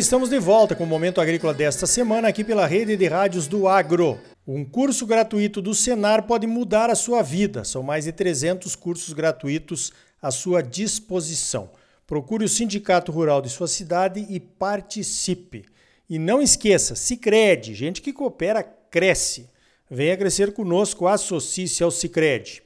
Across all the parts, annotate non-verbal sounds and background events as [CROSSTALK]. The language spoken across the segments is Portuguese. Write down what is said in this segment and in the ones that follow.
estamos de volta com o Momento Agrícola desta semana aqui pela rede de rádios do Agro. Um curso gratuito do Senar pode mudar a sua vida. São mais de 300 cursos gratuitos à sua disposição. Procure o Sindicato Rural de sua cidade e participe. E não esqueça, Sicredi, gente que coopera cresce. Venha crescer conosco, associe-se ao Sicredi.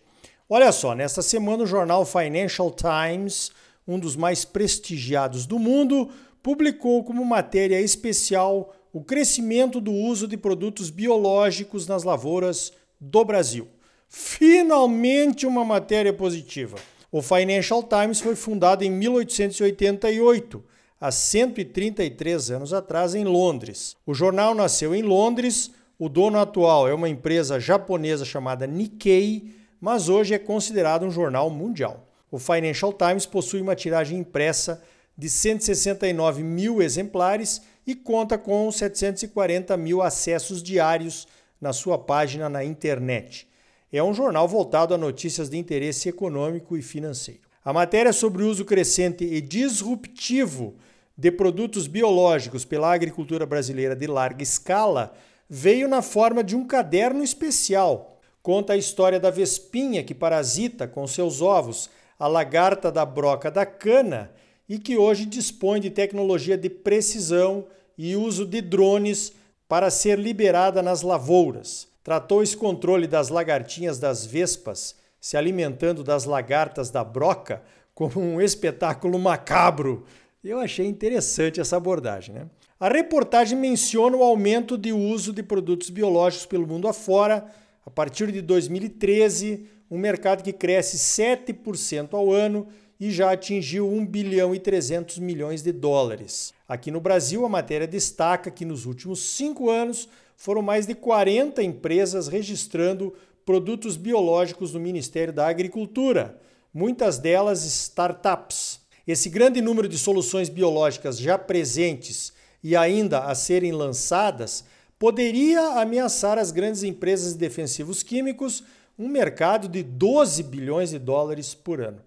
Olha só, nesta semana o jornal Financial Times, um dos mais prestigiados do mundo, publicou como matéria especial o crescimento do uso de produtos biológicos nas lavouras do Brasil. Finalmente uma matéria positiva. O Financial Times foi fundado em 1888, há 133 anos atrás, em Londres. O jornal nasceu em Londres, o dono atual é uma empresa japonesa chamada Nikkei, mas hoje é considerado um jornal mundial. O Financial Times possui uma tiragem impressa de 169 mil exemplares e conta com 740 mil acessos diários na sua página na internet é um jornal voltado a notícias de interesse econômico e financeiro. A matéria sobre o uso crescente e disruptivo de produtos biológicos pela agricultura brasileira de larga escala veio na forma de um caderno especial. Conta a história da vespinha que parasita com seus ovos a lagarta da broca da cana e que hoje dispõe de tecnologia de precisão e uso de drones para ser liberada nas lavouras tratou esse controle das lagartinhas das vespas se alimentando das lagartas da broca como um espetáculo macabro. Eu achei interessante essa abordagem. Né? A reportagem menciona o aumento de uso de produtos biológicos pelo mundo afora. A partir de 2013, um mercado que cresce 7% ao ano e já atingiu 1 bilhão e 300 milhões de dólares. Aqui no Brasil, a matéria destaca que nos últimos cinco anos foram mais de 40 empresas registrando produtos biológicos no Ministério da Agricultura, muitas delas startups. Esse grande número de soluções biológicas já presentes e ainda a serem lançadas poderia ameaçar as grandes empresas de defensivos químicos, um mercado de 12 bilhões de dólares por ano.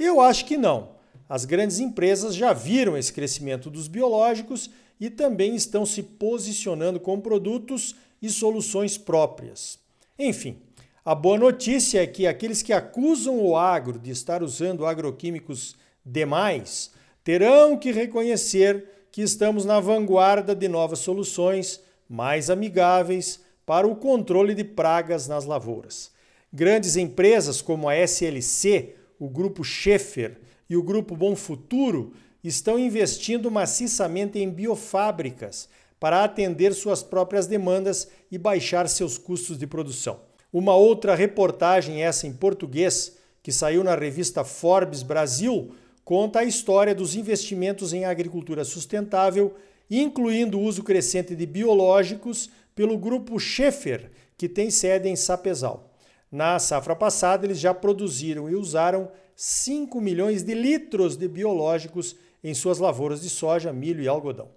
Eu acho que não. As grandes empresas já viram esse crescimento dos biológicos e também estão se posicionando com produtos e soluções próprias. Enfim, a boa notícia é que aqueles que acusam o agro de estar usando agroquímicos demais terão que reconhecer que estamos na vanguarda de novas soluções mais amigáveis para o controle de pragas nas lavouras. Grandes empresas como a SLC, o grupo Schaefer e o grupo Bom Futuro estão investindo maciçamente em biofábricas para atender suas próprias demandas e baixar seus custos de produção. Uma outra reportagem, essa em português, que saiu na revista Forbes Brasil, conta a história dos investimentos em agricultura sustentável, incluindo o uso crescente de biológicos pelo grupo Schaefer, que tem sede em Sapezal. Na safra passada, eles já produziram e usaram 5 milhões de litros de biológicos em suas lavouras de soja, milho e algodão.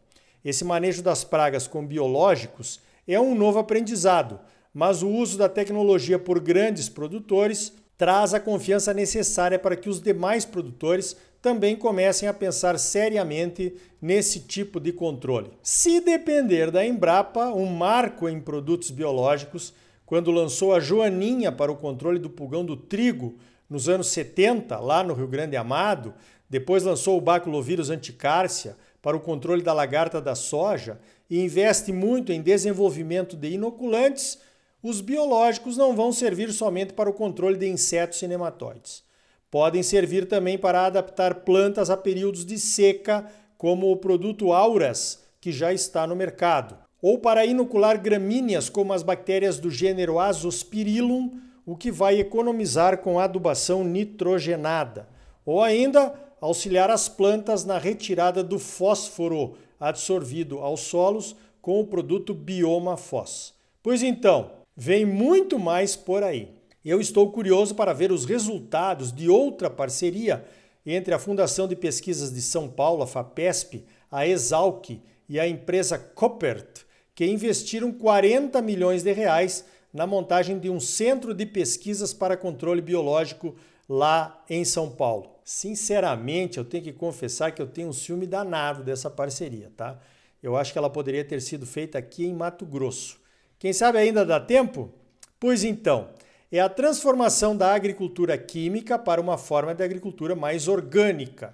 Esse manejo das pragas com biológicos é um novo aprendizado, mas o uso da tecnologia por grandes produtores traz a confiança necessária para que os demais produtores também comecem a pensar seriamente nesse tipo de controle. Se depender da Embrapa, um marco em produtos biológicos, quando lançou a Joaninha para o controle do pulgão do trigo nos anos 70, lá no Rio Grande Amado, depois lançou o baculovírus anticárcia para o controle da lagarta da soja e investe muito em desenvolvimento de inoculantes, os biológicos não vão servir somente para o controle de insetos e nematóides. Podem servir também para adaptar plantas a períodos de seca, como o produto Auras, que já está no mercado, ou para inocular gramíneas como as bactérias do gênero Azospirillum, o que vai economizar com adubação nitrogenada, ou ainda auxiliar as plantas na retirada do fósforo absorvido aos solos com o produto Bioma Fós. Pois então, vem muito mais por aí. Eu estou curioso para ver os resultados de outra parceria entre a Fundação de Pesquisas de São Paulo, a FAPESP, a Exalc e a empresa Coppert, que investiram 40 milhões de reais na montagem de um centro de pesquisas para controle biológico lá em São Paulo. sinceramente, eu tenho que confessar que eu tenho um ciúme danado dessa parceria, tá? Eu acho que ela poderia ter sido feita aqui em Mato Grosso. Quem sabe ainda dá tempo? Pois então, é a transformação da agricultura química para uma forma de agricultura mais orgânica.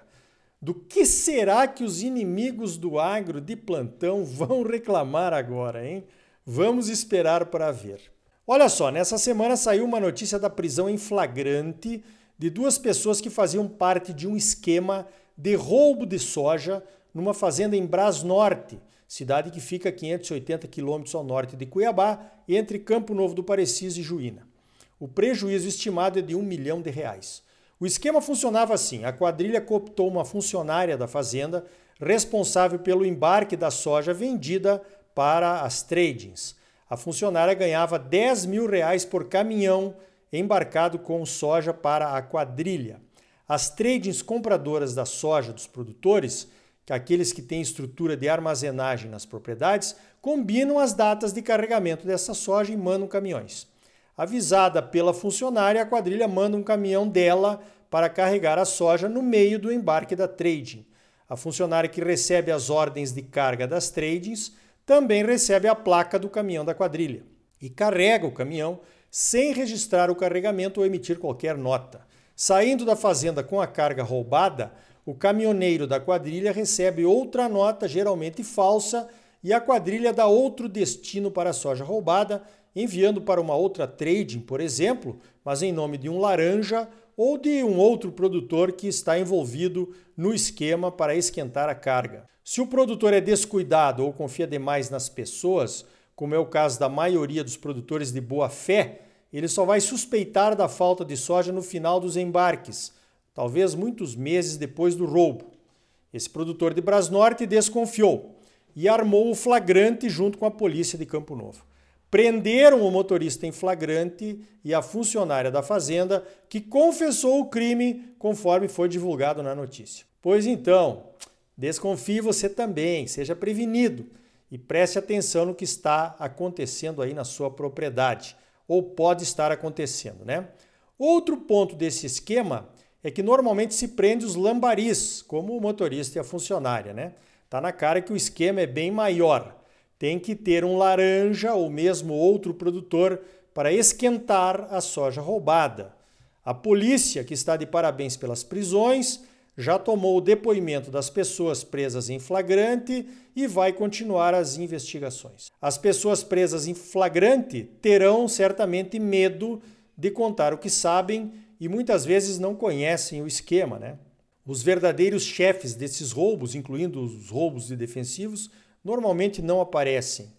Do que será que os inimigos do agro de plantão vão reclamar agora, hein? Vamos esperar para ver. Olha só, nessa semana saiu uma notícia da prisão em flagrante de duas pessoas que faziam parte de um esquema de roubo de soja numa fazenda em Brás Norte, cidade que fica a 580 quilômetros ao norte de Cuiabá, entre Campo Novo do Parecis e Juína. O prejuízo estimado é de um milhão de reais. O esquema funcionava assim: a quadrilha cooptou uma funcionária da fazenda responsável pelo embarque da soja vendida para as tradings. A funcionária ganhava 10 mil reais por caminhão embarcado com soja para a quadrilha. As tradings compradoras da soja dos produtores, que aqueles que têm estrutura de armazenagem nas propriedades, combinam as datas de carregamento dessa soja e mandam caminhões. Avisada pela funcionária, a quadrilha manda um caminhão dela para carregar a soja no meio do embarque da trading. A funcionária que recebe as ordens de carga das tradings também recebe a placa do caminhão da quadrilha e carrega o caminhão sem registrar o carregamento ou emitir qualquer nota. Saindo da fazenda com a carga roubada, o caminhoneiro da quadrilha recebe outra nota, geralmente falsa, e a quadrilha dá outro destino para a soja roubada, enviando para uma outra trading, por exemplo, mas em nome de um laranja ou de um outro produtor que está envolvido no esquema para esquentar a carga. Se o produtor é descuidado ou confia demais nas pessoas, como é o caso da maioria dos produtores de boa fé, ele só vai suspeitar da falta de soja no final dos embarques, talvez muitos meses depois do roubo. Esse produtor de Brasnorte desconfiou e armou o flagrante junto com a polícia de Campo Novo prenderam o motorista em flagrante e a funcionária da fazenda, que confessou o crime, conforme foi divulgado na notícia. Pois então, desconfie você também, seja prevenido e preste atenção no que está acontecendo aí na sua propriedade, ou pode estar acontecendo, né? Outro ponto desse esquema é que normalmente se prende os lambaris, como o motorista e a funcionária, né? Tá na cara que o esquema é bem maior tem que ter um laranja ou mesmo outro produtor para esquentar a soja roubada. A polícia, que está de parabéns pelas prisões, já tomou o depoimento das pessoas presas em flagrante e vai continuar as investigações. As pessoas presas em flagrante terão certamente medo de contar o que sabem e muitas vezes não conhecem o esquema, né? Os verdadeiros chefes desses roubos, incluindo os roubos de defensivos, normalmente não aparecem.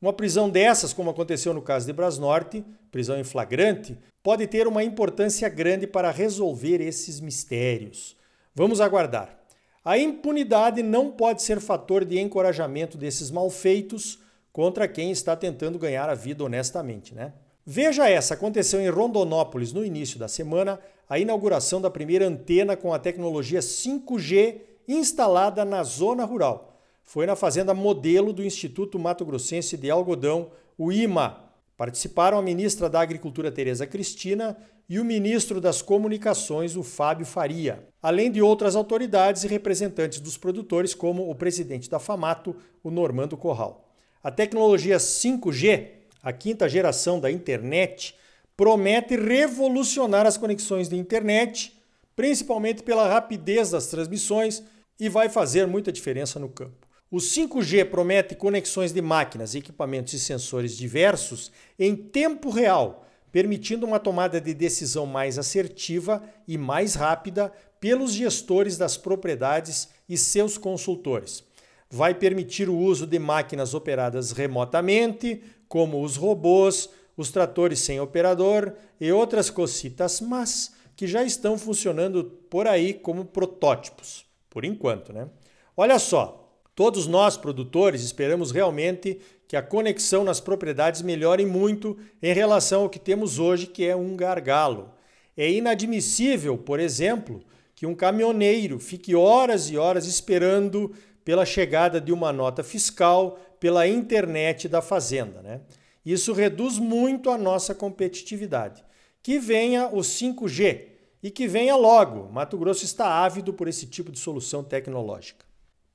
Uma prisão dessas, como aconteceu no caso de Brasnorte, prisão em flagrante, pode ter uma importância grande para resolver esses mistérios. Vamos aguardar. A impunidade não pode ser fator de encorajamento desses malfeitos contra quem está tentando ganhar a vida honestamente, né? Veja essa, aconteceu em Rondonópolis no início da semana, a inauguração da primeira antena com a tecnologia 5G instalada na zona rural foi na fazenda modelo do Instituto Mato Grossense de Algodão, o IMA. Participaram a ministra da Agricultura, Tereza Cristina, e o ministro das Comunicações, o Fábio Faria, além de outras autoridades e representantes dos produtores, como o presidente da FAMATO, o Normando Corral. A tecnologia 5G, a quinta geração da internet, promete revolucionar as conexões de internet, principalmente pela rapidez das transmissões, e vai fazer muita diferença no campo. O 5G promete conexões de máquinas, equipamentos e sensores diversos em tempo real, permitindo uma tomada de decisão mais assertiva e mais rápida pelos gestores das propriedades e seus consultores. Vai permitir o uso de máquinas operadas remotamente, como os robôs, os tratores sem operador e outras cositas, mas que já estão funcionando por aí como protótipos, por enquanto, né? Olha só, Todos nós, produtores, esperamos realmente que a conexão nas propriedades melhore muito em relação ao que temos hoje, que é um gargalo. É inadmissível, por exemplo, que um caminhoneiro fique horas e horas esperando pela chegada de uma nota fiscal pela internet da fazenda. Né? Isso reduz muito a nossa competitividade. Que venha o 5G e que venha logo. Mato Grosso está ávido por esse tipo de solução tecnológica.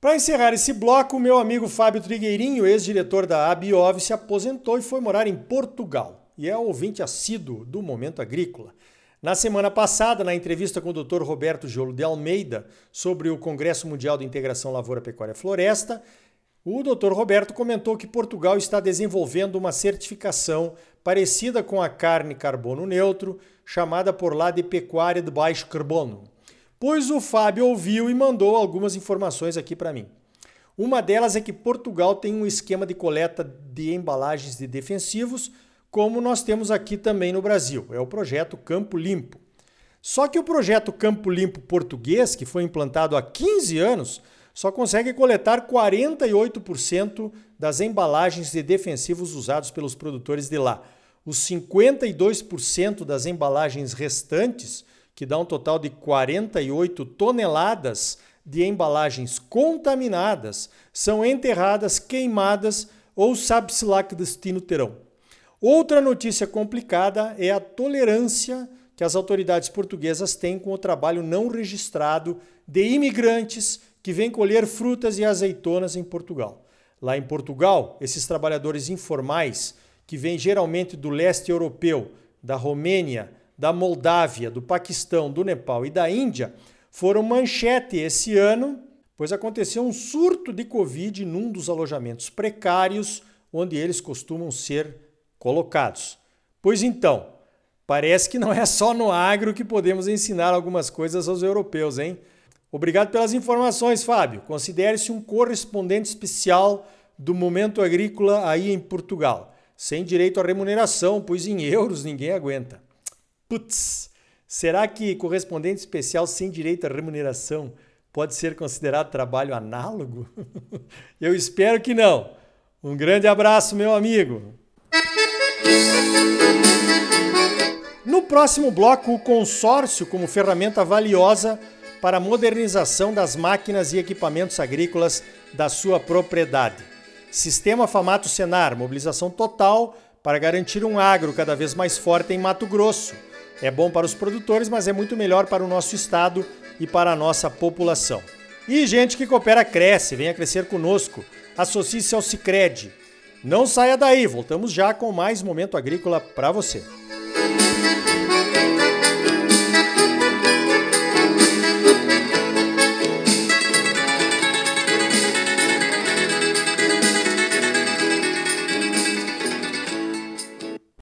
Para encerrar esse bloco, meu amigo Fábio Trigueirinho, ex-diretor da Abiov, se aposentou e foi morar em Portugal e é ouvinte assíduo do Momento Agrícola. Na semana passada, na entrevista com o Dr. Roberto Jolo de Almeida sobre o Congresso Mundial de Integração Lavoura, Pecuária Floresta, o Dr. Roberto comentou que Portugal está desenvolvendo uma certificação parecida com a carne carbono neutro, chamada por lá de pecuária de baixo carbono. Pois o Fábio ouviu e mandou algumas informações aqui para mim. Uma delas é que Portugal tem um esquema de coleta de embalagens de defensivos como nós temos aqui também no Brasil. É o projeto Campo Limpo. Só que o projeto Campo Limpo português, que foi implantado há 15 anos, só consegue coletar 48% das embalagens de defensivos usados pelos produtores de lá. Os 52% das embalagens restantes, que dá um total de 48 toneladas de embalagens contaminadas, são enterradas, queimadas ou sabe-se lá que destino terão. Outra notícia complicada é a tolerância que as autoridades portuguesas têm com o trabalho não registrado de imigrantes que vêm colher frutas e azeitonas em Portugal. Lá em Portugal, esses trabalhadores informais, que vêm geralmente do leste europeu, da Romênia, da Moldávia, do Paquistão, do Nepal e da Índia, foram manchete esse ano, pois aconteceu um surto de Covid num dos alojamentos precários onde eles costumam ser colocados. Pois então, parece que não é só no agro que podemos ensinar algumas coisas aos europeus, hein? Obrigado pelas informações, Fábio. Considere-se um correspondente especial do momento agrícola aí em Portugal, sem direito à remuneração, pois em euros ninguém aguenta. Putz, será que correspondente especial sem direito à remuneração pode ser considerado trabalho análogo? [LAUGHS] Eu espero que não. Um grande abraço, meu amigo. No próximo bloco, o consórcio como ferramenta valiosa para a modernização das máquinas e equipamentos agrícolas da sua propriedade. Sistema Famato Senar, mobilização total para garantir um agro cada vez mais forte em Mato Grosso. É bom para os produtores, mas é muito melhor para o nosso estado e para a nossa população. E gente que coopera cresce, venha crescer conosco. Associe-se ao Sicredi não saia daí, voltamos já com mais momento agrícola para você.